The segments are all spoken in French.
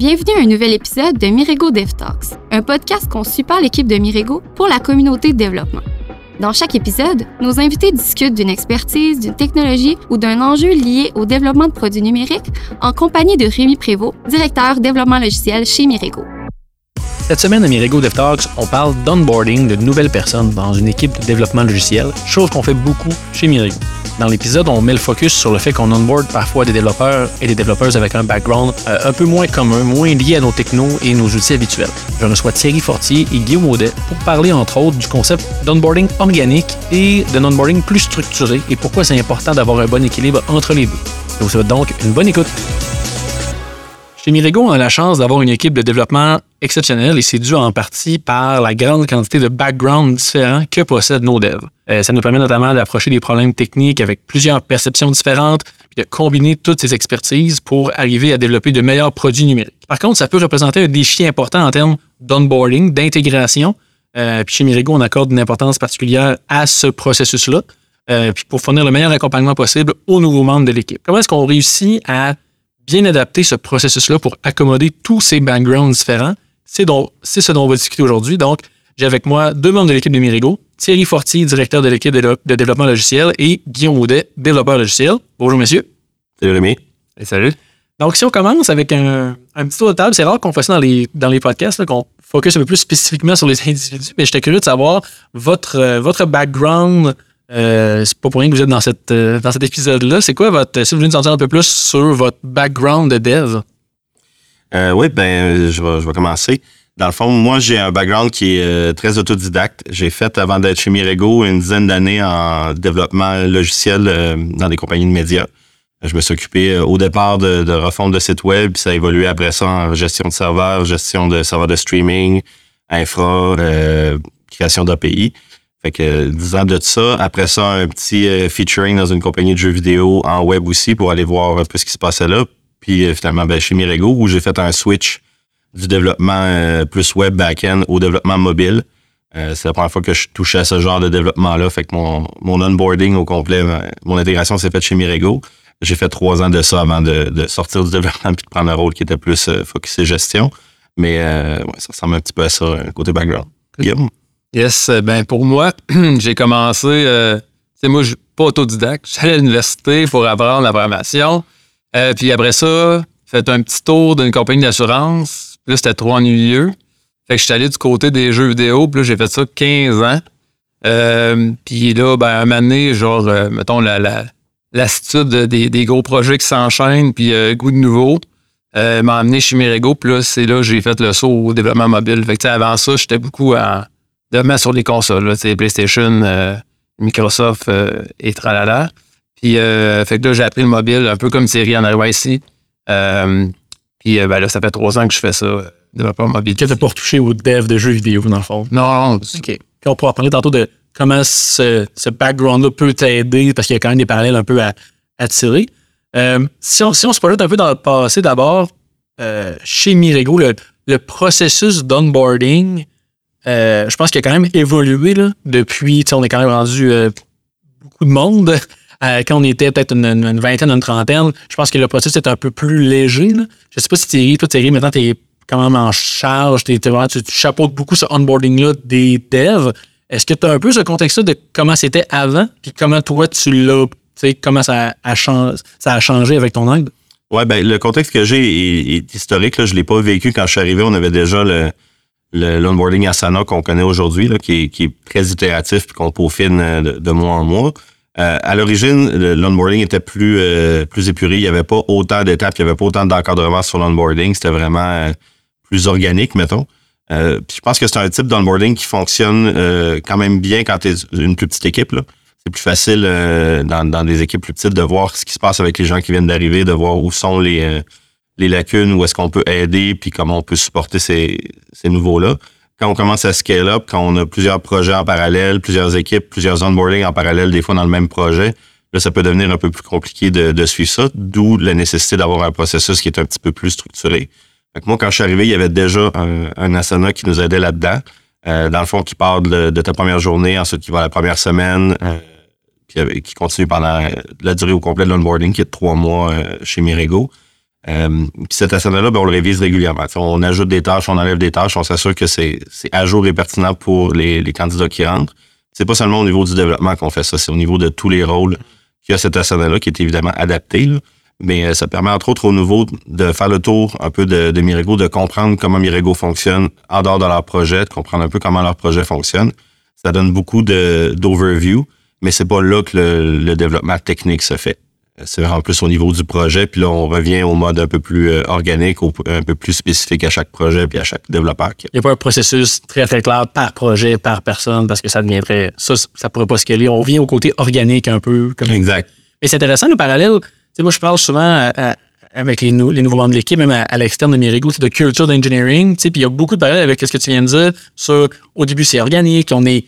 Bienvenue à un nouvel épisode de Mirego Dev Talks, un podcast conçu par l'équipe de Mirego pour la communauté de développement. Dans chaque épisode, nos invités discutent d'une expertise, d'une technologie ou d'un enjeu lié au développement de produits numériques en compagnie de Rémi Prévost, directeur développement logiciel chez Mirego. Cette semaine à Mirego DevTalks, on parle d'onboarding de nouvelles personnes dans une équipe de développement logiciel, chose qu'on fait beaucoup chez Mirego. Dans l'épisode, on met le focus sur le fait qu'on onboard parfois des développeurs et des développeurs avec un background euh, un peu moins commun, moins lié à nos technos et nos outils habituels. Je reçois Thierry Fortier et Guillaume Audet pour parler entre autres du concept d'onboarding organique et d'un onboarding plus structuré et pourquoi c'est important d'avoir un bon équilibre entre les deux. Je vous souhaite donc une bonne écoute. On a la chance d'avoir une équipe de développement exceptionnelle et c'est dû en partie par la grande quantité de backgrounds différents que possèdent nos devs. Euh, ça nous permet notamment d'approcher des problèmes techniques avec plusieurs perceptions différentes, puis de combiner toutes ces expertises pour arriver à développer de meilleurs produits numériques. Par contre, ça peut représenter un défi important en termes d'onboarding, d'intégration. Euh, puis chez Mirego, on accorde une importance particulière à ce processus-là, euh, puis pour fournir le meilleur accompagnement possible aux nouveaux membres de l'équipe. Comment est-ce qu'on réussit à bien adapter ce processus-là pour accommoder tous ces backgrounds différents. C'est, ce dont on va discuter aujourd'hui. Donc, j'ai avec moi deux membres de l'équipe de Mirigo, Thierry Fortier, directeur de l'équipe de, développement logiciel, et Guillaume Audet, développeur logiciel. Bonjour, messieurs. Salut, Rémi. Et salut. Donc, si on commence avec un, petit tour de table, c'est rare qu'on fasse ça dans les, dans les podcasts, qu'on focus un peu plus spécifiquement sur les individus, mais j'étais curieux de savoir votre, euh, votre background euh, c'est pas pour rien que vous êtes dans, euh, dans cet épisode-là. C'est quoi votre. Si vous voulez nous en dire un peu plus sur votre background de dev? Euh, oui, ben, je vais, je vais commencer. Dans le fond, moi, j'ai un background qui est très autodidacte. J'ai fait, avant d'être chez Mirego, une dizaine d'années en développement logiciel dans des compagnies de médias. Je me suis occupé au départ de, de refonte de sites web, puis ça a évolué après ça en gestion de serveurs, gestion de serveurs de streaming, infra, création d'API. Fait que 10 ans de ça. Après ça, un petit euh, featuring dans une compagnie de jeux vidéo en web aussi pour aller voir un peu ce qui se passait là. Puis euh, finalement, ben, chez Mirego, où j'ai fait un switch du développement euh, plus web back-end au développement mobile. c'est la première fois que je touchais à ce genre de développement-là. Fait que mon, mon onboarding au complet, mon intégration s'est faite chez Mirego. J'ai fait trois ans de ça avant de, de sortir du développement puis de prendre un rôle qui était plus focusé gestion. Mais ouais, ça ressemble un petit peu à ça, côté background. Yes, euh, ben pour moi, j'ai commencé, euh, sais, moi, je suis pas autodidacte. J'allais à l'université pour apprendre la programmation. Euh, puis après ça, fait un petit tour d'une compagnie d'assurance. Puis là, c'était trop ennuyeux. Fait que je suis allé du côté des jeux vidéo. Puis là, j'ai fait ça 15 ans. Euh, puis là, ben, un moment donné, genre, mettons, la, la, l'attitude des, des, gros projets qui s'enchaînent, puis goût de nouveau, m'a amené chez Mirego. Puis là, c'est là que j'ai fait le saut au développement mobile. Fait que, avant ça, j'étais beaucoup en de mettre sur les consoles, là, PlayStation, euh, Microsoft euh, et tralala. Puis, euh, fait que là, j'ai appris le mobile, un peu comme Thierry en arrivant ici. puis, ben là, ça fait trois ans que je fais ça, développeur mobile. Que t'as pas retouché au dev de jeux vidéo, dans le fond? Non. OK. Puis, on pourra parler tantôt de comment ce, ce background-là peut t'aider, parce qu'il y a quand même des parallèles un peu à, à tirer. si, on, si on se projette un peu dans le passé, d'abord, chez Mirego, le, le processus d'onboarding, euh, je pense qu'il a quand même évolué là, depuis. On est quand même rendu euh, beaucoup de monde. Euh, quand on était peut-être une, vingtaine, une trentaine, je pense que le processus est un peu plus léger. Là. Je sais pas si Thierry, toi Thierry, maintenant tu es quand même en charge, tu, chapeautes beaucoup ce onboarding-là des devs. Est-ce que tu as un peu ce contexte-là de comment c'était avant, puis comment toi tu l'as, comment ça a, changé, ça a changé avec ton aide? Ouais, ben le contexte que j'ai est, historique. Là. Je l'ai pas vécu quand je suis arrivé. On avait déjà le, l'onboarding Asana qu'on connaît aujourd'hui, qui est, qui est très itératif et qu'on peaufine euh, de, de, mois en mois. Euh, à l'origine, l'onboarding était plus euh, plus épuré. Il n'y avait pas autant d'étapes, il n'y avait pas autant d'encadrement sur l'onboarding. C'était vraiment plus organique, mettons. puis je pense que c'est un type d'onboarding qui fonctionne quand même bien quand tu es une plus petite équipe. C'est plus facile dans, dans des équipes plus petites de voir ce qui se passe avec les gens qui viennent d'arriver, de voir où sont les les lacunes, où est-ce qu'on peut aider, puis comment on peut supporter ces, nouveaux-là. Quand on commence à scale up, quand on a plusieurs projets en parallèle, plusieurs équipes, plusieurs onboarding en parallèle, des fois dans le même projet, là, ça peut devenir un peu plus compliqué de, suivre ça, d'où la nécessité d'avoir un processus qui est un petit peu plus structuré. Fait moi, quand je suis arrivé, il y avait déjà un, un Asana qui nous aidait là-dedans. Euh, dans le fond, qui part de, ta première journée, ensuite qui va la première semaine, euh, puis qui continue pendant la durée au complet de l'onboarding, qui est de trois mois euh, chez Mirego. Euh, puis cet asana-là, ben, on le révise régulièrement. on ajoute des tâches, on enlève des tâches, on s'assure que c'est à jour et pertinent pour les, les candidats qui rentrent. C'est pas seulement au niveau du développement qu'on fait ça, c'est au niveau de tous les rôles qu'il y a cet asana-là, qui est évidemment adapté. Mais euh, ça permet entre autres au nouveau de faire le tour un peu de, de Mirego, de comprendre comment Mirego fonctionne en dehors de leur projet, de comprendre un peu comment leur projet fonctionne. Ça donne beaucoup d'overview, mais c'est pas là que le, le développement technique se fait c'est en plus au niveau du projet. Puis là, on revient au mode un peu plus euh, organique, un peu plus spécifique à chaque projet puis à chaque développeur. Il n'y a pas un processus très, très clair par projet, par personne, parce que ça deviendrait. Ça, ça pourrait pas scaler. On revient au côté organique un peu. Comme... Exact. Mais c'est intéressant, le parallèle. Tu sais, moi, je parle souvent avec les, les, nouveaux membres de l'équipe, même à, l'externe de Mirigo, c'est de culture d'engineering. Puis il y a beaucoup de parallèles avec ce que tu viens de dire. Sur, au début, c'est organique. On est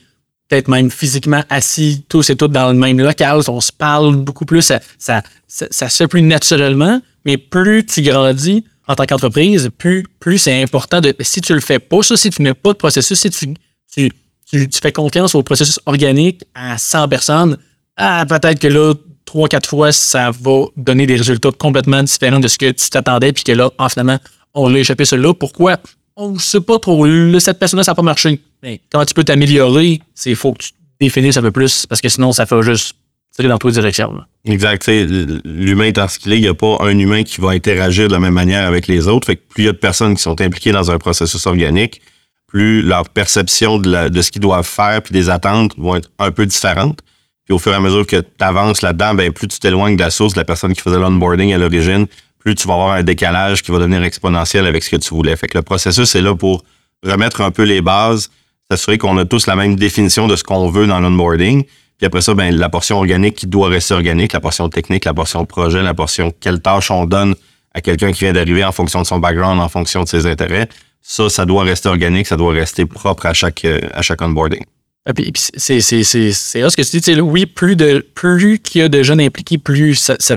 peut-être même physiquement assis tous et toutes dans le même local, on se parle beaucoup plus, ça, ça, ça, se fait plus naturellement, mais plus tu grandis en tant qu'entreprise, plus, plus c'est important de, si tu le fais pas, ça, si tu n'as pas de processus, si tu, tu, tu, fais confiance au processus organique à 100 personnes, ah, peut-être que là, trois, quatre fois, ça va donner des résultats complètement différents de ce que tu t'attendais, puis que là, en finalement, on l'a échappé celui-là. Pourquoi? On ne sait pas trop. cette personne-là, ça n'a pas marché. Mais comment tu peux t'améliorer, c'est faut que tu définisses un peu plus parce que sinon, ça fait juste tirer dans toutes les directions. Exact. L'humain est, il n'y a pas un humain qui va interagir de la même manière avec les autres. Fait que plus il y a de personnes qui sont impliquées dans un processus organique, plus leur perception de, ce qu'ils doivent faire puis des attentes vont être un peu différentes. Puis au fur et à mesure que tu avances là-dedans, ben, plus tu t'éloignes de la source de la personne qui faisait l'onboarding à l'origine, plus tu vas avoir un décalage qui va devenir exponentiel avec ce que tu voulais. Fait que le processus est là pour remettre un peu les bases, s'assurer qu'on a tous la même définition de ce qu'on veut dans l'onboarding. Puis après ça, ben, la portion organique qui doit rester organique, la portion technique, la portion projet, la portion quelle tâche on donne à quelqu'un qui vient d'arriver en fonction de son background, en fonction de ses intérêts. Ça, ça doit rester organique, ça doit rester propre à chaque, euh, à chaque onboarding. Ah, puis, c'est c'est ce que tu dis. Oui, plus de plus qu'il y a de jeunes impliqués, plus ce, ce,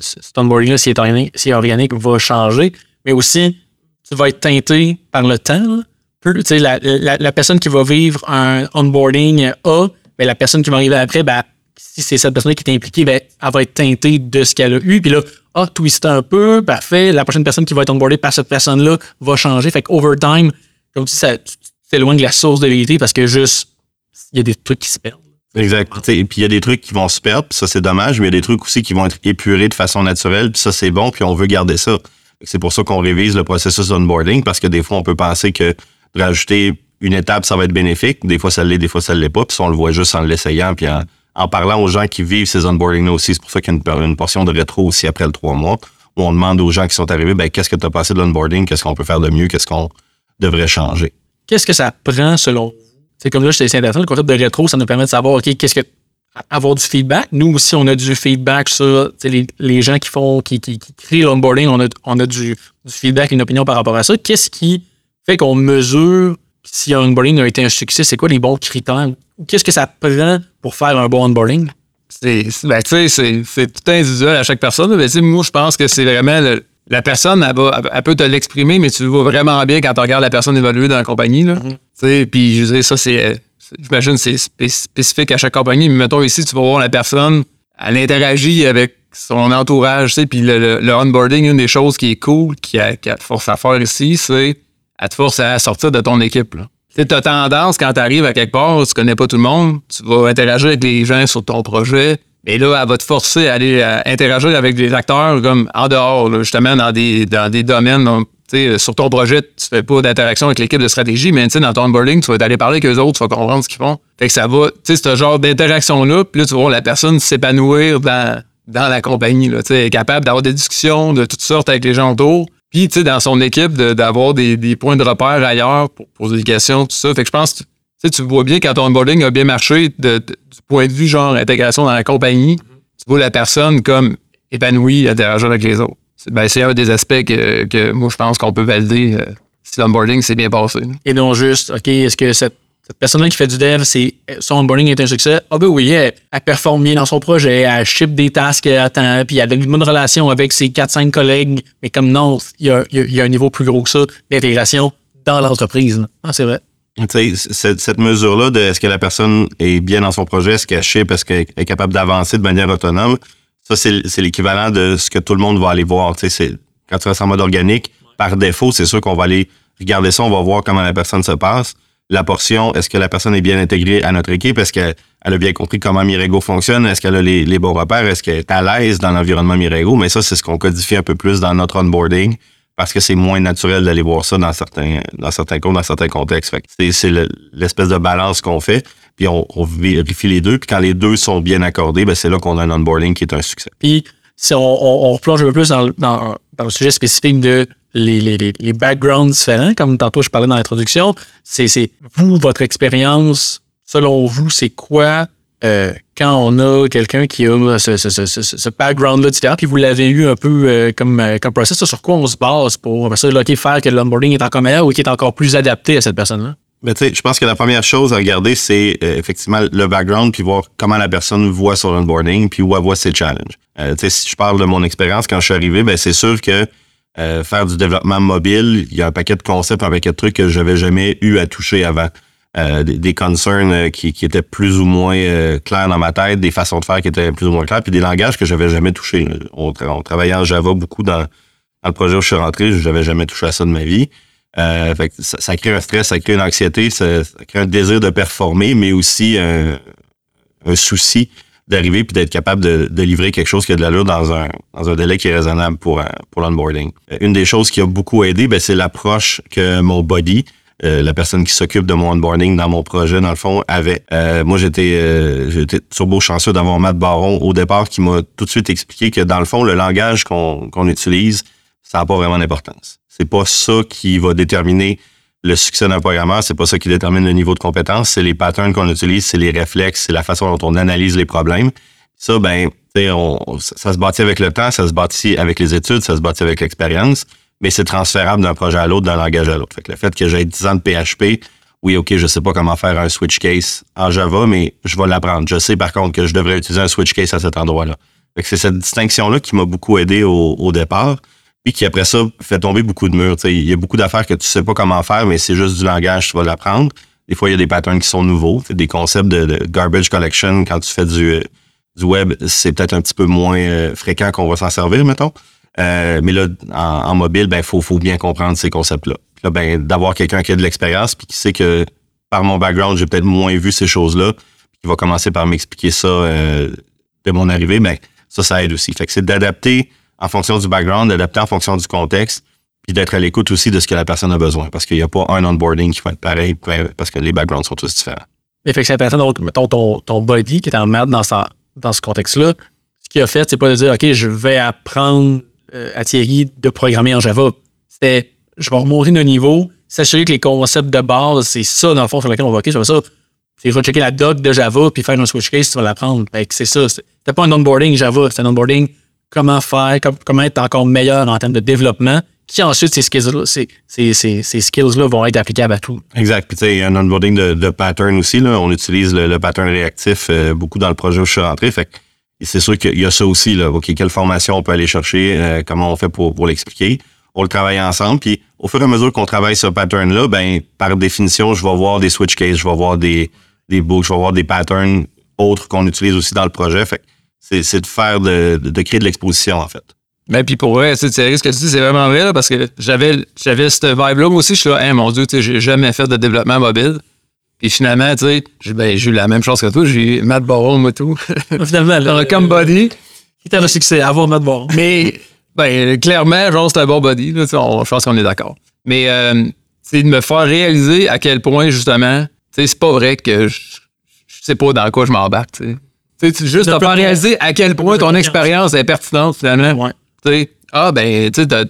cet onboarding-là, si est organique, si organique, va changer. Mais aussi, tu vas être teinté par le temps. La, personne qui va vivre un onboarding A, ben, la personne qui va arriver après, ben, si c'est cette personne qui est impliquée, ben, elle va être teintée de ce qu'elle a eu. Puis là, ah, twist un peu, parfait. La prochaine personne qui va être onboardée par cette personne-là va changer. Fait qu'overtime, comme si ça loin de la source de vérité parce que juste il y a des trucs qui se perdent. Exact. Puis il y a des trucs qui vont se perdre, puis ça c'est dommage, mais il y a des trucs aussi qui vont être épurés de façon naturelle, puis ça c'est bon, puis on veut garder ça. C'est pour ça qu'on révise le processus onboarding, parce que des fois on peut penser que rajouter une étape, ça va être bénéfique. Des fois ça l'est, des fois ça l'est pas, puis on le voit juste en l'essayant, puis en, parlant aux gens qui vivent ces onboarding-là aussi. C'est pour ça qu'il y a une, portion de rétro aussi après le trois mois, où on demande aux gens qui sont arrivés, ben, qu'est-ce que tu as passé de l'onboarding, qu'est-ce qu'on peut faire de mieux, qu'est-ce qu'on devrait changer? Qu'est-ce que ça prend selon c'est comme là, c'est intéressant, le concept de rétro, ça nous permet de savoir, OK, qu'est-ce que. avoir du feedback. Nous aussi, on a du feedback sur les, les gens qui font, qui, qui, qui créent l'onboarding, on a, on a du, du, feedback, une opinion par rapport à ça. Qu'est-ce qui fait qu'on mesure si un onboarding a été un succès? C'est quoi les bons critères? Qu'est-ce que ça prend pour faire un bon onboarding? C'est, ben, tout individuel à chaque personne. Mais, moi, je pense que c'est vraiment le, la personne, elle, peut te l'exprimer, mais tu le vois vraiment bien quand tu regardes la personne évoluer dans la compagnie. Là. Mm-hmm. Puis je veux dire, ça, c'est. J'imagine c'est spécifique à chaque compagnie, mais mettons ici, tu vas voir la personne, elle interagit avec son entourage, puis le, le, onboarding, une des choses qui est cool, qui, a, qui te force à faire ici, c'est elle te force à sortir de ton équipe. Tu as tendance, quand tu arrives à quelque part, tu connais pas tout le monde, tu vas interagir avec les gens sur ton projet, mais là, elle va te forcer à aller interagir avec des acteurs comme en dehors, justement, dans des, dans des domaines. sur ton projet, tu fais pas d'interaction avec l'équipe de stratégie, mais dans ton onboarding, tu vas aller parler avec eux autres, tu vas comprendre ce qu'ils font. Fait ça va, tu sais, ce genre d'interaction-là, puis là, tu vas voir la personne s'épanouir dans, dans la compagnie, là, tu sais, capable d'avoir des discussions de toutes sortes avec les gens autour. Puis, tu sais, dans son équipe, d'avoir des, points de repère ailleurs pour poser des questions, tout ça. Fait que je pense tu, tu vois bien quand ton onboarding a bien marché du point de vue genre intégration dans la compagnie, tu vois la personne comme épanouie interagir avec les autres. Ben, c'est un des aspects que, que moi, je pense qu'on peut valider euh, si l'onboarding s'est bien passé. Et non juste, OK, est-ce que cette, personne-là qui fait du dev, c'est, son onboarding est un succès? Ah ben oui, elle, performe bien dans son projet, elle ship des tasks à temps, puis elle a une bonne relation avec ses 4-5 collègues. Mais comme non, il y a, un niveau plus gros que ça d'intégration dans l'entreprise. Ah, c'est vrai cette, cette mesure-là de est-ce que la personne est bien dans son projet, est-ce qu'elle chip, est-ce qu'elle est capable d'avancer de manière autonome, ça, c'est l'équivalent de ce que tout le monde va aller voir. Quand tu restes en mode organique, par défaut, c'est sûr qu'on va aller regarder ça, on va voir comment la personne se passe. La portion, est-ce que la personne est bien intégrée à notre équipe? Est-ce qu'elle a bien compris comment Mirego fonctionne? Est-ce qu'elle a les, bons repères? Est-ce qu'elle est à l'aise dans l'environnement Mirego? Mais ça, c'est ce qu'on codifie un peu plus dans notre onboarding parce que c'est moins naturel d'aller voir ça dans certains dans certains cours, dans certains contextes. C'est, c'est le- l'espèce de balance qu'on fait, puis on, vérifie les deux, puis quand les deux sont bien accordés, ben c'est là qu'on a un onboarding qui est un succès. Puis, si on, on, on replonge un peu plus dans, dans, dans le sujet spécifique de les, les, les, backgrounds différents, comme tantôt je parlais dans l'introduction, c'est, vous, votre expérience, selon vous, c'est quoi euh, quand on a quelqu'un qui a ce, ce, ce, ce, background-là différent, puis vous l'avez eu un peu euh, comme, euh, comme process, sur quoi on se base pour là, faire que l'onboarding est encore meilleur ou qui est encore plus adapté à cette personne-là? Je pense que la première chose à regarder, c'est effectivement le background, puis voir comment la personne voit son onboarding, puis où elle voit ses challenges. Si je parle de mon expérience quand je suis arrivé, ben c'est sûr que euh, faire du développement mobile, il y a un paquet de concepts, un paquet de trucs que j'avais jamais eu à toucher avant. Euh, des, des concerns euh, qui, qui étaient plus ou moins euh, clairs dans ma tête, des façons de faire qui étaient plus ou moins claires, puis des langages que j'avais jamais touchés. on travaillait en Java beaucoup dans, dans le projet où je suis rentré, j'avais jamais touché à ça de ma vie. Euh, fait que ça, ça crée un stress, ça crée une anxiété, ça, ça crée un désir de performer, mais aussi un, un souci d'arriver puis d'être capable de, de livrer quelque chose qui a de l'allure dans un, dans un délai qui est raisonnable pour, un- pour l'onboarding. Euh, Une des choses qui a beaucoup aidé, ben, c'est l'approche que mon body, euh, la personne qui s'occupe de mon onboarding dans mon projet, dans le fond, avait. Euh, moi, j'étais euh, j'étais turbo chanceux d'avoir Matt Baron au départ qui m'a tout de suite expliqué que, dans le fond, le langage qu'on qu'on utilise, ça n'a pas vraiment d'importance. C'est pas ça qui va déterminer le succès d'un programmeur, c'est pas ça qui détermine le niveau de compétence, c'est les patterns qu'on utilise, c'est les réflexes, c'est la façon dont on analyse les problèmes. Ça, ben, ça, se bâtit avec le temps, ça se bâtit avec les études, ça se bâtit avec l'expérience, mais c'est transférable d'un projet à l'autre, d'un langage à l'autre. Fait le fait que j'ai 10 ans de PHP, oui, OK, je sais pas comment faire un switch case en Java, mais je vais l'apprendre. Je sais par contre que je devrais utiliser un switch case à cet endroit-là. C'est cette distinction-là qui m'a beaucoup aidé au départ puis qui après ça fait tomber beaucoup de murs. Il y a beaucoup d'affaires que tu sais pas comment faire, mais c'est juste du langage, tu vas l'apprendre. Des fois, il y a des patterns qui sont nouveaux. Des concepts de, garbage collection quand tu fais du, euh, du web, c'est peut-être un petit peu moins euh, fréquent qu'on va s'en servir, mettons. Euh, mais là, en, mobile, ben faut, faut bien comprendre ces concepts-là. Là, ben, d'avoir quelqu'un qui a de l'expérience puis qui sait que par mon background, j'ai peut-être moins vu ces choses-là, qui va commencer par m'expliquer ça de mon arrivée, ben ça, ça aide aussi. Fait que c'est d'adapter en fonction du background, d'adapter en fonction du contexte, puis d'être à l'écoute aussi de ce que la personne a besoin. Parce qu'il n'y a pas un onboarding qui va être pareil, ben, parce que les backgrounds sont tous différents. Mais fait que c'est intéressant, donc, mettons, ton, ton body qui est en merde dans, dans ce contexte-là, ce qu'il a fait, c'est pas de dire, OK, je vais apprendre euh, à Thierry de programmer en Java. C'était, je vais remonter d'un niveau, s'assurer que les concepts de base, c'est ça, dans le fond, sur lequel on va, OK, je vais ça. C'est, je vais checker la doc de Java, puis faire un switch case, tu vas l'apprendre. Fait que c'est ça. C'était pas un onboarding Java, c'était un onboarding comment faire, com- comment être encore meilleur en termes de développement, qui ensuite, ces skills-là, ces, vont être applicables à tout. Exact. Puis tu sais, il y a un onboarding de, pattern aussi. On utilise le, pattern réactif euh, beaucoup dans le projet où je suis rentré. Fait c'est sûr qu'il y a ça aussi. Quelle formation on peut aller chercher, euh, comment on fait pour, l'expliquer. On le travaille ensemble. Puis au fur et à mesure qu'on travaille ce pattern-là, ben par définition, je vais voir des switch cases, je vais voir des, books, je vais voir des patterns autres qu'on utilise aussi dans le projet. C'est, de faire de, de, de créer de l'exposition, en fait. Mais puis pour vrai, tu sais, ce que tu dis, c'est vraiment vrai, là, parce que j'avais, j'avais cette vibe-là. Moi aussi, je suis là, Hein, mon Dieu, tu sais, j'ai jamais fait de développement mobile. Puis finalement, tu sais, j'ai, ben, j'ai eu la même chose que toi. J'ai eu Matt Barrow, moi, tout. Finalement, le comme body. qui t'a le succès, avoir notre bord. Mais, ben, clairement, genre, c'est un bon body. Là, on- je pense qu'on est d'accord. Mais, euh, c'est de me faire réaliser à quel point, justement, tu sais, c'est pas vrai que je, je sais pas dans quoi je m'embarque, tu sais. Tu sais, tu- juste de- réaliser à quel point ton expérience est pertinente, finalement. Ouais. Tu sais, ah, ben, tu t'as,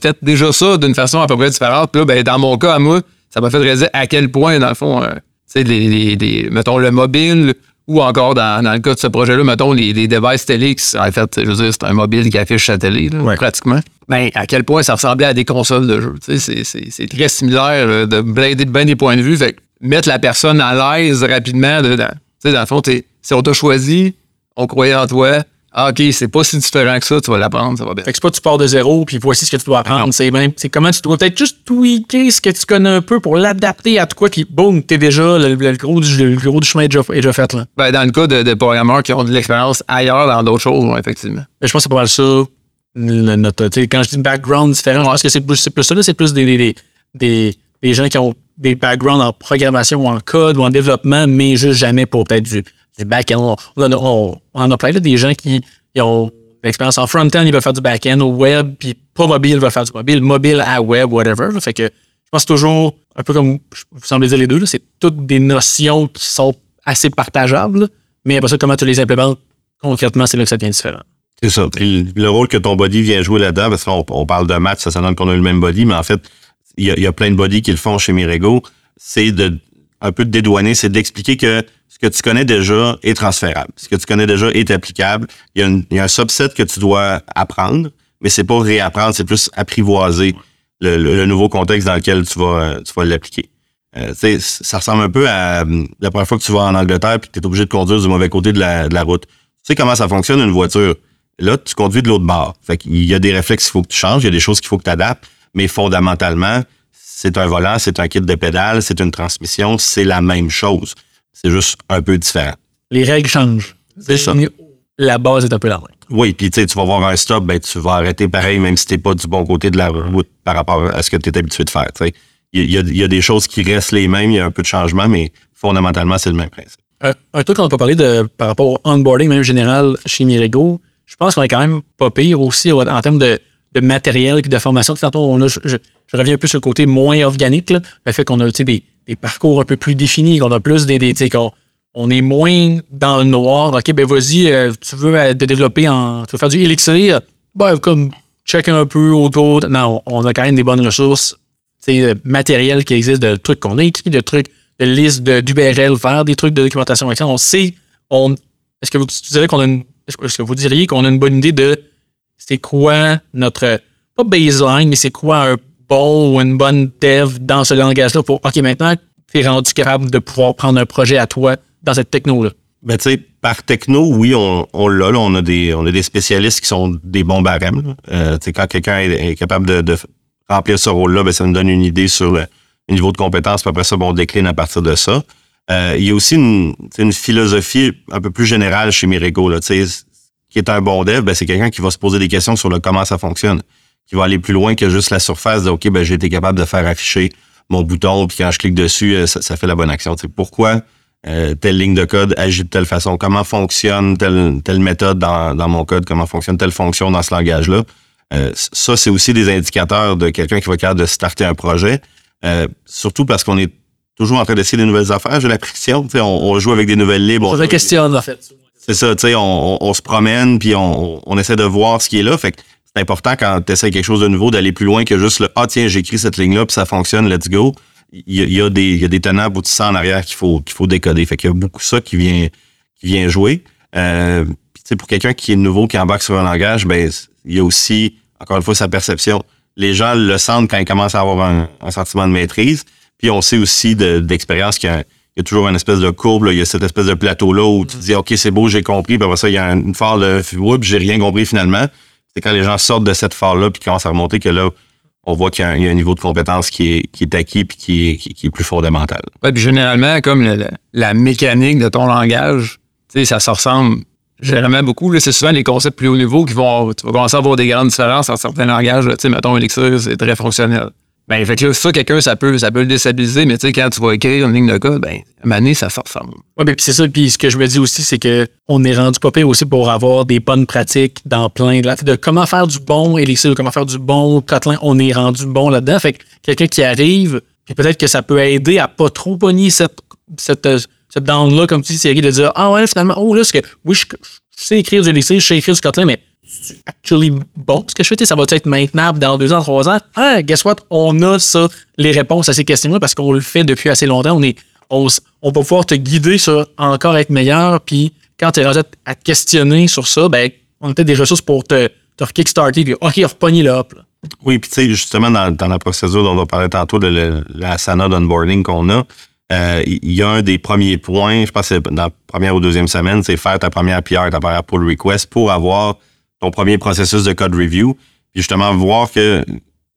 fait déjà ça d'une façon à peu près différente. Puis là, ben, dans mon cas, à moi, ça m'a fait réaliser à quel point, dans le fond, euh, tu sais, les, les- les- mettons, le mobile ou encore dans, dans le cas de ce projet-là, mettons, les, les devices télé, qui, en fait, je veux dire, c'est un mobile qui affiche sa télé, là, Ouais. pratiquement. Ben, à quel point ça ressemblait à des consoles de jeu. Tu sais, c'est, très similaire euh, de bien de bien des points de vue. Fait mettre la personne à l'aise rapidement, tu sais, dans le fond, t'es- si on t'a choisi, on croyait en toi. Ah, OK, c'est pas si différent que ça, tu vas l'apprendre, ça va bien. Fait que c'est pas tu pars de zéro, puis voici ce que tu dois apprendre. C'est même, c'est comment tu dois peut-être juste tweaker ce que tu connais un peu pour l'adapter à quoi, puis boum, t'es déjà, le, le gros, du, le gros du chemin est déjà, est déjà fait, là. Ben, dans le cas de, de programmeurs qui ont de l'expérience ailleurs dans d'autres choses, ouais, effectivement. Je pense que c'est pas mal ça le- notre, quand je dis background différent, est-ce que c'est plus, c'est plus ça, là, c'est plus des, des, des, des, des gens qui ont des backgrounds en programmation ou en code ou en développement, mais juste jamais pour peut-être du, du back-end. On, on, on- a plein, là, des gens qui, ont l'expérience en front-end, ils veulent faire du back-end au web, puis pas mobile, ils veulent faire du mobile, mobile à web, whatever. Fait que je pense toujours, un peu comme vous semblez dire les deux, c'est toutes des notions qui sont assez partageables, mais après ça, comment tu les implémentes concrètement, c'est là que ça devient différent. C'est ça. Le rôle que ton body vient jouer là-dedans, parce qu'on on parle de match, ça, ça donne qu'on a le même body, mais en fait, il y a, il y a plein de bodies qui le font chez Mirego. C'est de un peu de dédouaner, c'est d'expliquer que ce que tu connais déjà est transférable. Ce que tu connais déjà est applicable. Il y a, un subset que tu dois apprendre, mais c'est pas réapprendre, c'est plus apprivoiser le, nouveau contexte dans lequel tu vas, l'appliquer. Euh, ça ressemble un peu à euh, la première fois que tu vas en Angleterre puis que tu es obligé de conduire du mauvais côté de la, de la route. Tu sais comment ça fonctionne une voiture? Là, tu conduis de l'autre bord. Fait qu'il y a des réflexes qu'il faut que tu changes, il y a des choses qu'il faut que tu adaptes, mais fondamentalement, c'est un volant, c'est un kit de pédales, c'est une transmission, c'est la même chose. C'est juste un peu différent. Les règles changent. C'est ça. La base est un peu la même. Oui, puis tu sais, tu vas voir un stop, ben tu vas arrêter pareil, même si t'es pas du bon côté de la route par rapport à ce que tu es habitué de faire. tu. Il y a, il y a des choses qui restent les mêmes, il y a un peu de changement, mais fondamentalement, c'est le même principe. Un, un truc qu'on n'a pas parlé de, par rapport au onboarding, même général, chez Mirego, je pense qu'on est quand même pas pire aussi en termes de, de matériel et de formation. On a, je, reviens un peu sur le côté moins organique, là, le fait qu'on a des, des parcours un peu plus définis, qu'on a plus des. des qu'on on est moins dans le noir. OK, ben vas-y, euh, tu veux euh, te développer en. Tu veux faire du Elixir? Ben, comme check un peu autour. Non, on a quand même des bonnes ressources euh, matériel qui existe, de trucs qu'on a de trucs, de listes d'URL, faire des trucs de documentation. ça. On sait, on, est-ce que vous, qu'on a une, est-ce que vous diriez qu'on a une bonne idée de c'est quoi notre, pas baseline, mais c'est quoi un bon ou une bonne dev dans ce langage-là pour, OK, maintenant, tu es rendu capable de pouvoir prendre un projet à toi dans cette techno-là? Ben, tu sais, par techno, oui, on, l'a, là. On a des, on a des spécialistes qui sont des bons barèmes. Euh, quand quelqu'un est, capable de, remplir ce rôle-là, ben, ça nous donne une idée sur le, niveau de compétence. Puis après ça, ben, on décline à partir de ça. Euh, il y a aussi une, philosophie un peu plus générale chez Mirego, là. Qui est un bon dev, ben, c'est quelqu'un qui va se poser des questions sur le comment ça fonctionne, qui va aller plus loin que juste la surface de OK, ben, j'ai été capable de faire afficher mon bouton, puis quand je clique dessus, euh, ça, ça fait la bonne action. Tu sais, pourquoi euh, telle ligne de code agit de telle façon, comment fonctionne telle, telle méthode dans, dans mon code, comment fonctionne telle fonction dans ce langage-là? Euh, ça, c'est aussi des indicateurs de quelqu'un qui va être capable de starter un projet, euh, surtout parce qu'on est toujours en train d'essayer des nouvelles affaires, j'ai l'impression. On, on joue avec des nouvelles libres. On- me questionne, en fait. C'est ça, tu sais, on, on, on se promène, puis on, on essaie de voir ce qui est là. Fait que c'est important quand tu essaies quelque chose de nouveau d'aller plus loin que juste le Ah tiens, j'écris cette ligne-là, puis ça fonctionne, let's go. Il y y a des, y a des tenants aboutissants en arrière qu'il faut, qu'il faut décoder. Fait qu'il y a beaucoup ça qui vient, qui vient jouer. Euh, pour quelqu'un qui est nouveau, qui embarque sur un langage, ben il y a aussi, encore une fois, sa perception. Les gens le sentent quand ils commencent à avoir un, un sentiment de maîtrise. Puis on sait aussi de- d'expérience qu'il y a, il y a toujours une espèce de courbe, là. il y a cette espèce de plateau-là où tu te dis OK, c'est beau, j'ai compris, puis après ça, il y a une phare de Oups, j'ai rien compris finalement. C'est quand les gens sortent de cette phare-là puis commencent à remonter que là, on voit qu'il y, a un- il y a un niveau de compétence qui est, qui est acquis puis qui est, qui, qui est plus fondamental. Ouais, puis généralement, comme le- le- la mécanique de ton langage, tu sais, ça se ressemble généralement beaucoup. C'est souvent les concepts plus haut niveau qui vont. Tu vas commencer à avoir des grandes différences en certains langages. là. Tu sais, mettons, Elixir, c'est très fonctionnel. Ben, fait que là, ça, quelqu'un, ça peut, ça peut le déstabiliser, mais tu sais, quand tu vas écrire une ligne de code, ben, à ça se ressemble. Oui, puis c'est ça. Puis ce que je me dis aussi, c'est que on est rendu pas pire aussi pour avoir des bonnes pratiques dans plein de, de comment faire du bon Elixir, comment faire du bon Kotlin. On est rendu bon là-dedans. Fait que quelqu'un qui arrive, puis peut-être que ça peut aider à pas trop pogner cette, cette, cette down-là, comme tu dis, Thierry, de dire Ah ouais, finalement, oh là, c'est que oui, je, je sais écrire du Elixir, je sais écrire du Kotlin, mais c'est actually bon ce que je fais, tu ça va être maintenable dans deux ans, trois ans? Ah, guess what? On a ça, les réponses à ces questions-là parce qu'on le fait depuis assez longtemps. On est, on, on va pouvoir te guider sur encore être meilleur. Puis quand tu es rendu à te questionner sur ça, ben, on a peut-être des ressources pour te, te kickstarter. Puis, OK, repogner là, hop. là. Oui, puis tu sais, justement, dans, dans la procédure dont on va parler tantôt de le- la Asana d'onboarding qu'on a, euh, il y a un des premiers points, je pense que c'est dans la première ou deuxième semaine, c'est faire ta première PR, ta première pull request pour avoir ton premier processus de code review. Puis justement, voir que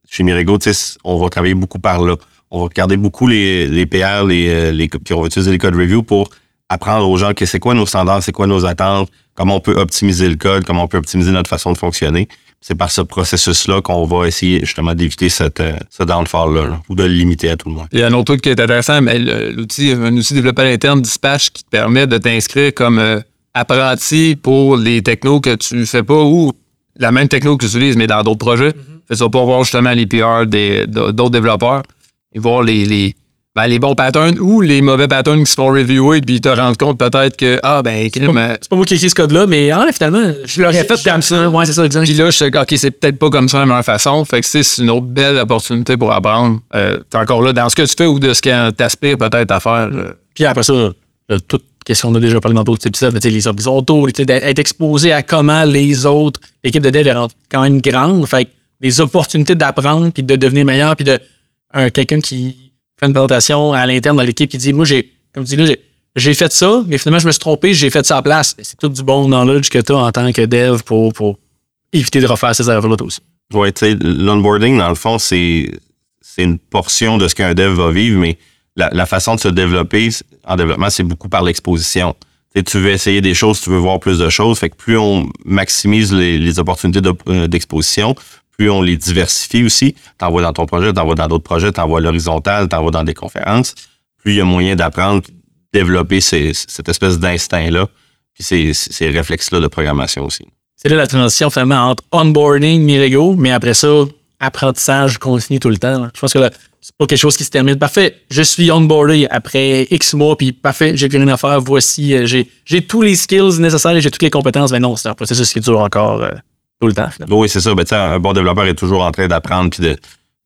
chez sais, on va travailler beaucoup par là. On va regarder beaucoup les, PR, les, euh, les, puis on va utiliser les code review pour apprendre aux gens que c'est quoi nos standards, c'est quoi nos attentes, comment on peut optimiser le code, comment on peut optimiser notre façon de fonctionner. c'est par ce processus-là qu'on va essayer justement d'éviter cette, euh, ce downfall-là, là, ou de le limiter à tout le monde. Il y a un autre truc qui est intéressant, mais l'outil, un outil développé à l'interne, Dispatch, qui te permet de t'inscrire comme euh, apprenti pour les technos que tu fais pas ou la même techno que tu utilises, mais dans d'autres projets. Fait ça pour voir justement les PR des- d'autres développeurs et voir les, les, ben, les bons patterns ou les mauvais patterns qui se font reviewer, puis te rendre compte peut-être que, ah, ben, crime, euh, C'est pas moi qui ai écrit ce code-là, mais ah, finalement, je l'aurais fait comme ça. Ouais, c'est ça, exact. Puis là, je sais que, OK, c'est peut-être pas comme ça la meilleure façon. Fait que c'est c'est une autre belle opportunité pour apprendre. Euh, T'es encore là dans ce que tu fais ou de ce que t'aspires peut-être à faire. Puis après ça, là, question qu'on a déjà parlé dans d'autres épisodes, mais les tu sais, d'être exposé à comment les autres équipes de dev sont quand même grandes. Fait des opportunités d'apprendre puis de devenir meilleur puis de un, quelqu'un qui fait une présentation à l'interne dans l'équipe qui dit moi j'ai comme tu dis là j'ai- fait ça mais finalement je me suis trompé j'ai fait ça à place c'est tout du bon knowledge que tu as en tant que dev pour, pour éviter de refaire ces erreurs là aussi Ouais, tu sais, l'onboarding, dans le fond, c'est c'est une portion de ce qu'un dev va vivre, mais la, façon de se développer en développement, c'est beaucoup par l'exposition. Tu veux essayer des choses, tu veux voir plus de choses. Fait que plus on maximise les, opportunités euh, d'exposition, plus on les diversifie aussi. T'envoies dans ton projet, t'envoies dans d'autres projets, t'envoies à l'horizontale, t'envoies dans des conférences. Plus il y a moyen d'apprendre, développer ces- cette espèce d'instinct-là, puis ces, ces réflexes-là de programmation aussi. c'est là la transition finalement entre onboarding Mirego mais après ça apprentissage continue tout le temps là. je pense que là, c'est pas quelque chose qui se termine parfait je suis onboardé après X mois puis parfait j'ai plus rien à faire voici euh, j'ai j'ai tous les skills nécessaires et j'ai toutes les compétences mais non c'est un processus qui dure encore euh, tout le temps finalement. Oui, c'est ça. Ben, tu sais, un bon développeur est toujours en train d'apprendre puis de,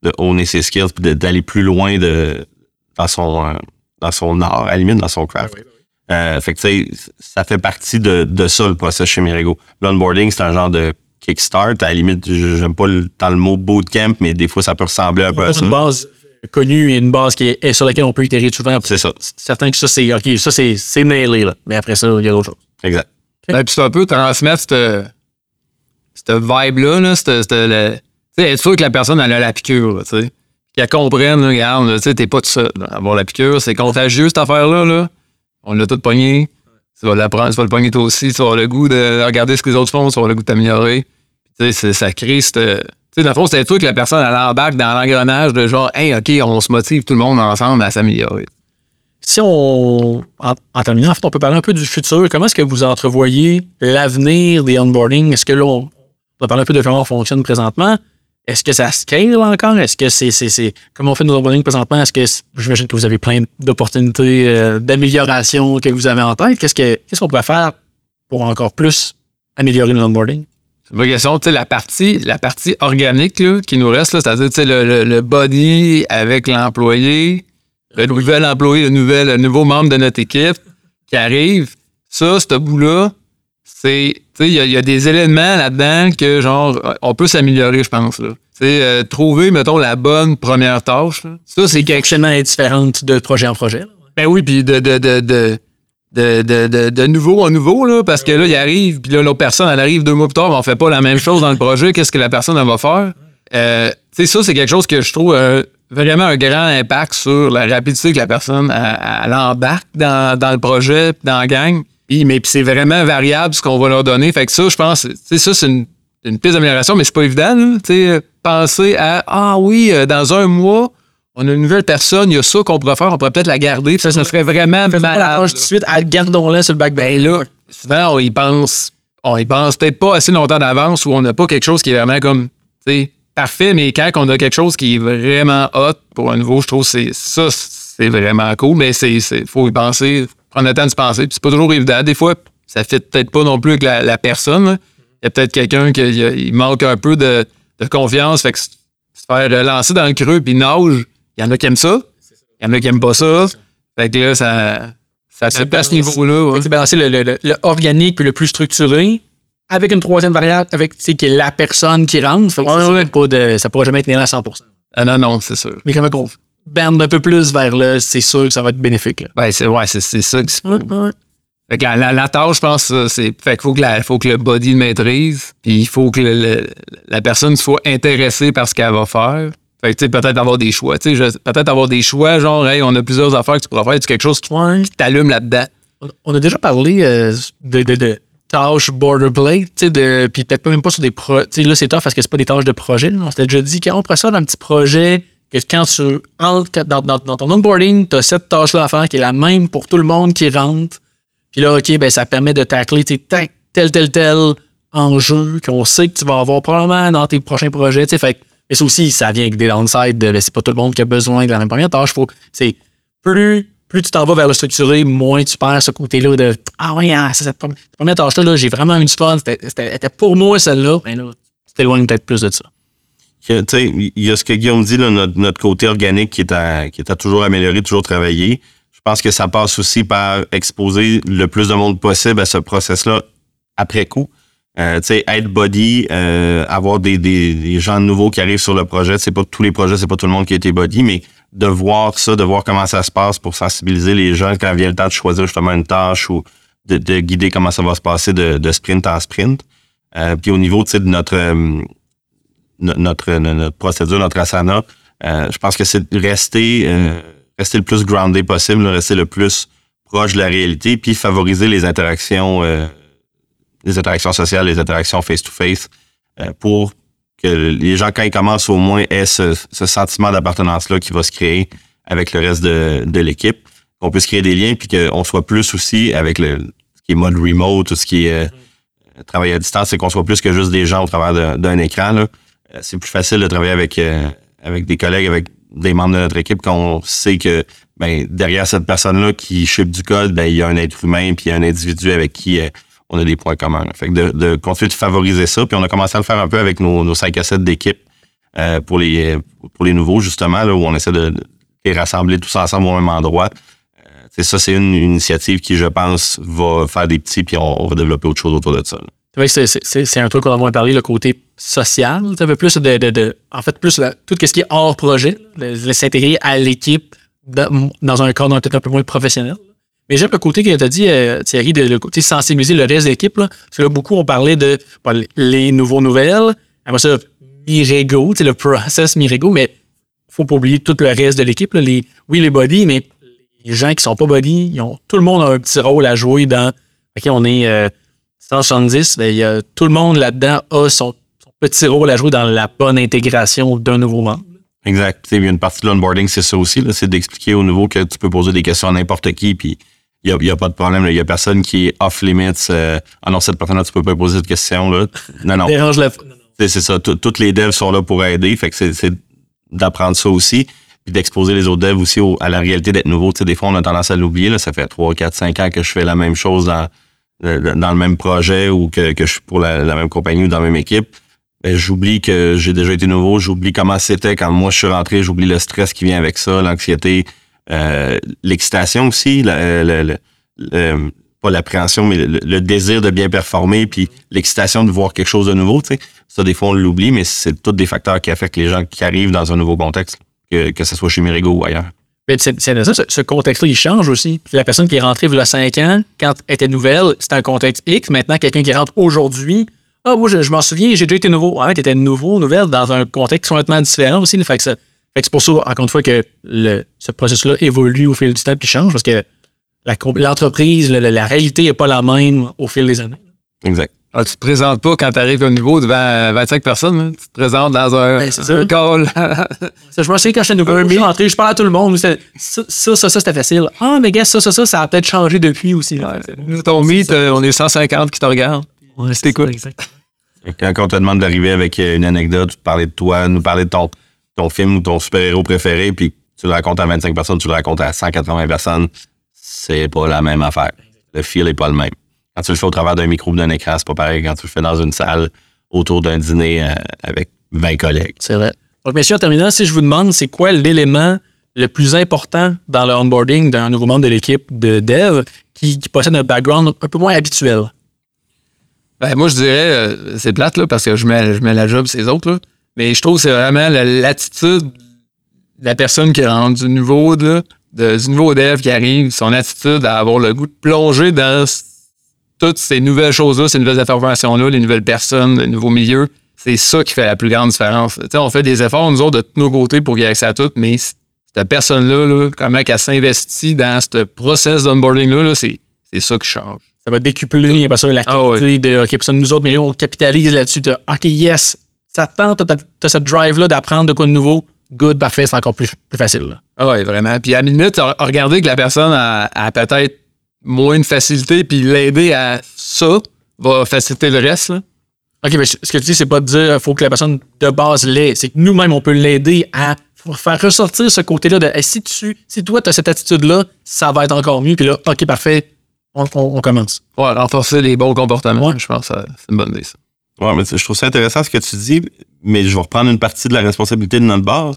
de owner ses skills puis d'aller plus loin de, dans son euh, dans son art, à la limite dans son craft. Euh, fait que tu sais, ça fait partie de, de ça le process chez Mirego. L'onboarding, c'est un genre de kickstart. À la limite, je- j'aime pas le, tant le mot bootcamp, mais des fois, ça peut ressembler un peu à C'est ça. une base connue et une base qui est, est sur laquelle on peut itérer souvent C'est ça. certain que ça c'est ok ça c'est c'est nailé là mais après ça il y a d'autres choses Exact. Ben, puis c'est un peu transmettre cette, cette vibe-là, là, cette, cette- le- tu sais, être sûr que la personne elle a la piqûre, là, tu sais. Qu'elle comprenne, là, regarde, tu sais, t'es pas tout seul avoir la piqûre. C'est contagieux, cette affaire-là, là. On l'a tout pogné. Tu vas l'apprendre, tu vas le pogner toi aussi. Tu vas avoir le goût de regarder ce que les autres font, tu vas avoir le goût de t'améliorer. Tu sais, ça crée. Tu sais, dans le fond, c'est toi que la personne, elle embarque dans l'engrenage de genre, hey, OK, on se motive tout le monde ensemble à s'améliorer. Si on, en, en terminant, en fait, on peut parler un peu du futur. Comment est-ce que vous entrevoyez l'avenir des onboarding? Est-ce que là, on va parler un peu de comment on fonctionne présentement? Est-ce que ça scale encore? Est-ce que c'est, c'est, c'est, comment on fait nos onboarding présentement? Est-ce que, j'imagine que vous avez plein d'opportunités, euh, d'amélioration que vous avez en tête. Qu'est-ce que, qu'est-ce qu'on pourrait faire pour encore plus améliorer nos onboarding? C'est une vraie question. Tu sais, la partie, la partie organique là, qui nous reste, là, c'est-à-dire tu sais, le, le, le body avec l'employé, le nouvel employé, le, nouvel, le nouveau membre de notre équipe qui arrive, ça, ce bout-là, c'est. Il y, y a des éléments là-dedans que, genre, on peut s'améliorer, je pense. Là. Euh, trouver, mettons, la bonne première tâche. là. Ça, c'est quelque Extrêmement différente de projet en projet. là. ben oui, puis de, de, de, de, de, de, de, nouveau en nouveau, là, parce que là, il arrive, puis là, l'autre personne, elle arrive deux mois plus tard, mais on fait pas la même chose dans le projet. Qu'est-ce que la personne, elle va faire? Euh, tu sais, ça, c'est quelque chose que je trouve euh, vraiment un grand impact sur la rapidité que la personne, elle, elle embarque dans, dans le projet, dans la gang. Puis, mais c'est vraiment variable ce qu'on va leur donner. Fait que ça, je pense, ça, c'est une, une piste d'amélioration, mais c'est pas évident, là. Tu sais, penser à, ah oui, euh, dans un mois, on a une nouvelle personne, il y a ça qu'on pourrait faire, on pourrait peut-être la garder, ça, ça serait vraiment malade. tout de suite, ah, gardons-la sur le back Ben là, souvent, on y pense, on y pense peut-être pas assez longtemps d'avance où on n'a pas quelque chose qui est vraiment comme, tu sais, parfait, mais quand on a quelque chose qui est vraiment hot pour un nouveau, je trouve que c'est ça, c'est vraiment cool, mais c'est, c'est, faut y penser, prendre le temps de se penser, puis c'est pas toujours évident. Des fois, ça fait peut-être pas non plus avec la, la personne. là. Il y a peut-être quelqu'un qui il, manque un peu de, de confiance, fait que se faire lancer dans le creux puis nage, il y en a qui aiment ça, il y en a qui aiment pas ça. Fait que là, ça, ça se à ce niveau-là. ouais. C'est balancer le, le- le- le organique puis le plus structuré avec une troisième variable, avec qui est la personne qui rentre. Fait que ça, c'est pas de- ça pourra jamais être né à 100 Ah non, non, c'est sûr. Mais quand même qu'on bande un peu plus vers là, c'est sûr que ça va être bénéfique. Là. Ben, c'est, ouais, c'est, c'est ça qui se Fait que la, la, la tâche, je pense, c'est. Fait qu'il faut que, la, faut que le body le maîtrise, puis il faut que le- le- la personne soit intéressée par ce qu'elle va faire. Fait que, tu sais, peut-être avoir des choix. Tu sais, peut-être avoir des choix, genre, hey, on a plusieurs affaires que tu pourras faire, tu quelque chose qui, Ouais. qui t'allume là-dedans. On- On a déjà parlé euh, de, de, de tâches boilerplate, tu sais, de, puis peut-être même pas sur des projets. Tu sais, là, c'est tough parce que c'est pas des tâches de projet. là. On s'était déjà dit, quand on prend ça dans un petit projet, que quand tu dans, dans, ton onboarding, tu as cette tâche-là à faire qui est la même pour tout le monde qui rentre. Puis là, OK, ben, ça permet de tacler, tac, tel, tel, tel enjeu qu'on sait que tu vas avoir probablement dans tes prochains projets. Fait mais ça aussi, ça vient avec des downsides de, ben, c'est pas tout le monde qui a besoin de la même première tâche. Faut, plus, plus tu t'en vas vers le structuré, moins tu perds ce côté-là de Ah oui, ah, ça, cette première, tâche-là, là, j'ai vraiment du fun. C'était, pour moi celle-là. Ben là, tu t'éloignes peut-être plus de ça. Il y a ce que Guillaume dit, là, notre, notre côté organique qui est, à, qui est à toujours améliorer, toujours travailler. Je pense que ça passe aussi par exposer le plus de monde possible à ce process-là après coup. Euh, être body, euh, avoir des, des, des gens nouveaux qui arrivent sur le projet. C'est pas tous les projets, c'est pas tout le monde qui a été body, mais de voir ça, de voir comment ça se passe pour sensibiliser les gens quand vient le temps de choisir justement une tâche ou de, de guider comment ça va se passer de, de sprint en sprint. Euh, puis au niveau de notre, euh, notre, no- notre procédure, notre asana, euh, je pense que c'est rester, euh, rester le plus groundé possible, rester le plus proche de la réalité, puis favoriser les interactions, euh, les interactions sociales, les interactions face-to-face, euh, pour que les gens, quand ils commencent, au moins aient ce, ce sentiment d'appartenance-là qui va se créer avec le reste de, de l'équipe, qu'on puisse créer des liens, puis qu'on soit plus aussi avec le ce qui est mode remote, tout ce qui est euh, travail à distance, c'est qu'on soit plus que juste des gens au travers d'un écran. là. Euh, C'est plus facile de travailler avec, euh, avec des collègues, avec des membres de notre équipe, qu'on sait que ben, derrière cette personne-là qui ship du code, ben, il y a un être humain, puis il y a un individu avec qui euh, on a des points communs. Fait que de, continuer de favoriser ça, puis on a commencé à le faire un peu avec nos, nos 5 à 7 d'équipe pour, les, pour les nouveaux, justement, là, où on essaie de, les rassembler tous ensemble au même endroit. C'est ça, c'est une, initiative qui, je pense, va faire des petits, puis on, on va développer autre chose autour de ça. c'est un truc qu'on a moins parlé, le côté social. Tu peu plus de, de, de- en fait, plus la- tout ce qui est hors projet, le s'intégrer à l'équipe dans, un cadre peut-être un peu moins professionnel. Mais j'aime le côté que tu as dit, euh, Thierry, de, le côté sensibiliser le reste de l'équipe. Parce que là, beaucoup ont parlé de les nouveaux nouvelles. Après ça, Mirego, le process Mirego, mais faut pas oublier tout le reste de l'équipe. Les, oui, les bodies, mais les gens qui sont pas bodies, ils ont, tout le monde a un petit rôle à jouer dans. OK, on est euh, 170, ben, il y a, tout le monde là-dedans a son petit rôle à jouer dans la bonne intégration d'un nouveau membre. Exact. Il y a une partie de l'onboarding, c'est ça aussi. là, C'est d'expliquer au nouveau que tu peux poser des questions à n'importe qui, puis il n'y a, il y a pas de problème. Il y a personne qui est off-limits. euh, ah non, cette personne-là, tu peux pas poser de questions. Là. Non, non. Dérange la. C'est c'est ça. Tout- Toutes les devs sont là pour aider. Fait que c'est- d'apprendre ça aussi. Puis d'exposer les autres devs aussi au- à la réalité d'être nouveau. Tu sais, des fois, on a tendance à l'oublier. là. Ça fait 3, 4, 5 ans que je fais la même chose dans, euh, dans le même projet ou que, que je suis pour la, la même compagnie ou dans la même équipe. Ben, j'oublie que j'ai déjà été nouveau. J'oublie comment c'était quand moi je suis rentré. J'oublie le stress qui vient avec ça, l'anxiété, euh, l'excitation aussi, le- pas l'appréhension, mais le, désir de bien performer, puis l'excitation de voir quelque chose de nouveau. Ça, des fois, on l'oublie, mais c'est tous des facteurs qui affectent les gens qui arrivent dans un nouveau contexte, que, ce soit chez Mirigo ou ailleurs. C'est ça, ce, ce contexte-là, il change aussi. La personne qui est rentrée il y a 5 ans, quand elle était nouvelle, c'était un contexte X. Maintenant, quelqu'un qui rentre aujourd'hui, ah, moi, je, je m'en souviens, j'ai déjà été nouveau. Ah, ouais, t'étais nouveau, nouvelle, dans un contexte complètement différent aussi. Fait que, ça- fait que c'est pour ça, encore une fois, que le, ce processus-là évolue au fil du temps puis change parce que la l'entreprise, le- le- la réalité n'est pas la même au fil des années. Exact. Ah, tu te présentes pas quand tu arrives au niveau devant 25 personnes. hein? Tu te présentes dans un, Ben, c'est ça. un call. Ça, je me souviens quand j'étais nouveau, je suis rentré, je parlais à tout le monde. ça, ça, ça, c'était facile. Ah, mais gars, ça, ça, ça, ça a peut-être changé depuis aussi. là. Ton meet, euh, on est 150 qui te regardent. Ouais, c'est quoi? exact. Quand on te demande d'arriver avec euh, une anecdote, de parler de toi, nous parler de ton, ton film ou ton super-héros préféré, puis tu le racontes à 25 personnes, tu le racontes à 180 personnes, c'est pas la même affaire. Le feel est pas le même. Quand tu le fais au travers d'un micro ou d'un écran, c'est pas pareil. Quand tu le fais dans une salle autour d'un dîner euh, avec 20 collègues. C'est vrai. Donc, messieurs, en terminant, si je vous demande, c'est quoi l'élément le plus important dans le onboarding d'un nouveau membre de l'équipe de dev qui, qui possède un background un peu moins habituel? Ben, moi, je dirais, euh, c'est plate, là, parce que je mets, je mets la job ces autres, là. Mais je trouve que c'est vraiment la- l'attitude de la personne qui rentre du nouveau, de- du nouveau dev qui arrive, son attitude à avoir le goût de plonger dans toutes ces nouvelles choses-là, ces nouvelles informations-là, les nouvelles personnes, les nouveaux milieux. C'est ça qui fait la plus grande différence. Tu sais, on fait des efforts, nous autres, de tous nos côtés pour qu'il y ait accès à tout, mais cette personne-là, là, comment elle s'investit dans ce process d'onboarding-là, là, c'est ça qui change. Ça va décupler après ça, la Ah qualité de OK, ça, nous autres, mais on capitalise là-dessus de OK, yes, ça tente, t'as, t'as cette drive-là d'apprendre de quoi de nouveau. Good, parfait, c'est encore plus, plus facile. Ah ouais, vraiment. Puis à la minute, re- regarder que la personne a, a peut-être moins de facilité, puis l'aider à ça va faciliter le reste. Là. OK, mais ce que tu dis, c'est pas de dire faut que la personne de base l'ait. C'est que nous-mêmes, on peut l'aider à faire ressortir ce côté-là de Hey, si tu si toi, tu as cette attitude-là, ça va être encore mieux. Puis là, OK, parfait, on, on- on commence. Ouais, renforcer les bons comportements. Ouais. Je pense que c'est une bonne idée, ça. Ouais, mais je trouve ça intéressant ce que tu dis, mais je vais reprendre une partie de la responsabilité de notre bar.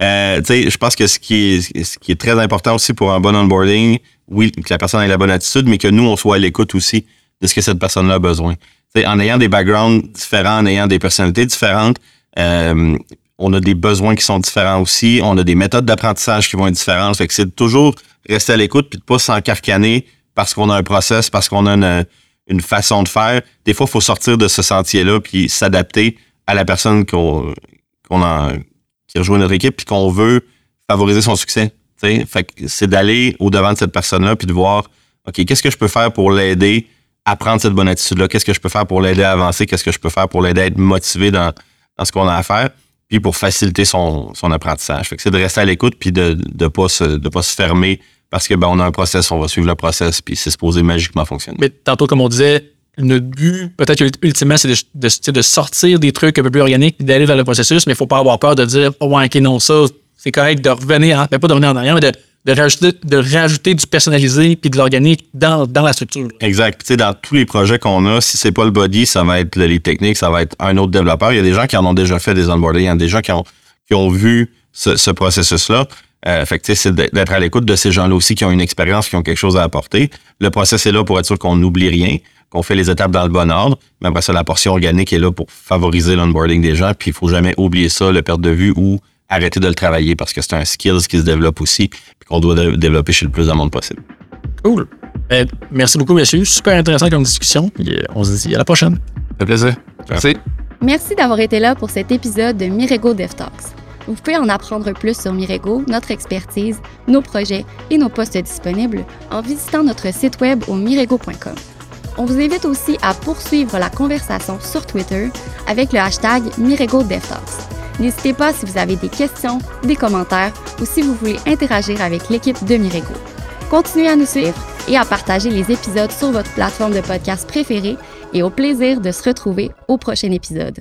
Euh, tu sais, je pense que ce qui, est, ce qui est très important aussi pour un bon onboarding, oui, que la personne ait la bonne attitude, mais que nous, on soit à l'écoute aussi de ce que cette personne-là a besoin. Tu sais, en ayant des backgrounds différents, en ayant des personnalités différentes, euh, on a des besoins qui sont différents aussi, on a des méthodes d'apprentissage qui vont être différentes. Fait que c'est de toujours rester à l'écoute puis de pas s'encarcaner parce qu'on a un process, parce qu'on a une, façon de faire. Des fois, il faut sortir de ce sentier-là puis s'adapter à la personne qu'on a qui rejoint notre équipe puis qu'on veut favoriser son succès. tu sais. Fait c'est d'aller au devant de cette personne-là puis de voir OK, qu'est-ce que je peux faire pour l'aider à prendre cette bonne attitude-là? Qu'est-ce que je peux faire pour l'aider à avancer? Qu'est-ce que je peux faire pour l'aider à être motivé dans, dans ce qu'on a à faire? Puis pour faciliter son, son apprentissage. Fait que c'est de rester à l'écoute puis de ne pas, se, de pas se fermer parce que ben, on a un process, on va suivre le process puis c'est supposé magiquement fonctionner. Mais tantôt, comme on disait, le but, peut-être ult- ultimement, c'est de, de, c'est de sortir des trucs un peu plus organiques et d'aller vers le processus, mais il faut pas avoir peur de dire oh, ouais, ok, non, ça, c'est correct de revenir, en, ben, pas de revenir en arrière, mais de, de, rajouter, de rajouter du personnalisé puis de l'organique dans, dans la structure. Exact. Tu sais, dans tous les projets qu'on a, si c'est pas le body, ça va être les techniques, ça va être un autre développeur. Il y a des gens qui en ont déjà fait des onboarding, il y a des gens qui ont, qui ont vu ce, ce processus-là. Euh, fait que, tu sais, c'est d'être à l'écoute de ces gens-là aussi qui ont une expérience, qui ont quelque chose à apporter. Le process est là pour être sûr qu'on n'oublie rien, qu'on fait les étapes dans le bon ordre. Mais après ça, la portion organique est là pour favoriser l'onboarding des gens. Puis il faut jamais oublier ça, le perdre de vue ou arrêter de le travailler parce que c'est un skills qui se développe aussi puis qu'on doit dé- développer chez le plus de monde possible. Cool. Ben, merci beaucoup, messieurs. Super intéressant comme discussion. Puis, euh, on se dit à la prochaine. Ça fait plaisir. Merci. Merci d'avoir été là pour cet épisode de Mirego Dev Talks. Vous pouvez en apprendre plus sur Mirego, notre expertise, nos projets et nos postes disponibles en visitant notre site web au mirego.com. On vous invite aussi à poursuivre la conversation sur Twitter avec le hashtag Mirego Dev Talks. N'hésitez pas si vous avez des questions, des commentaires ou si vous voulez interagir avec l'équipe de Mirego. Continuez à nous suivre et à partager les épisodes sur votre plateforme de podcast préférée et au plaisir de se retrouver au prochain épisode.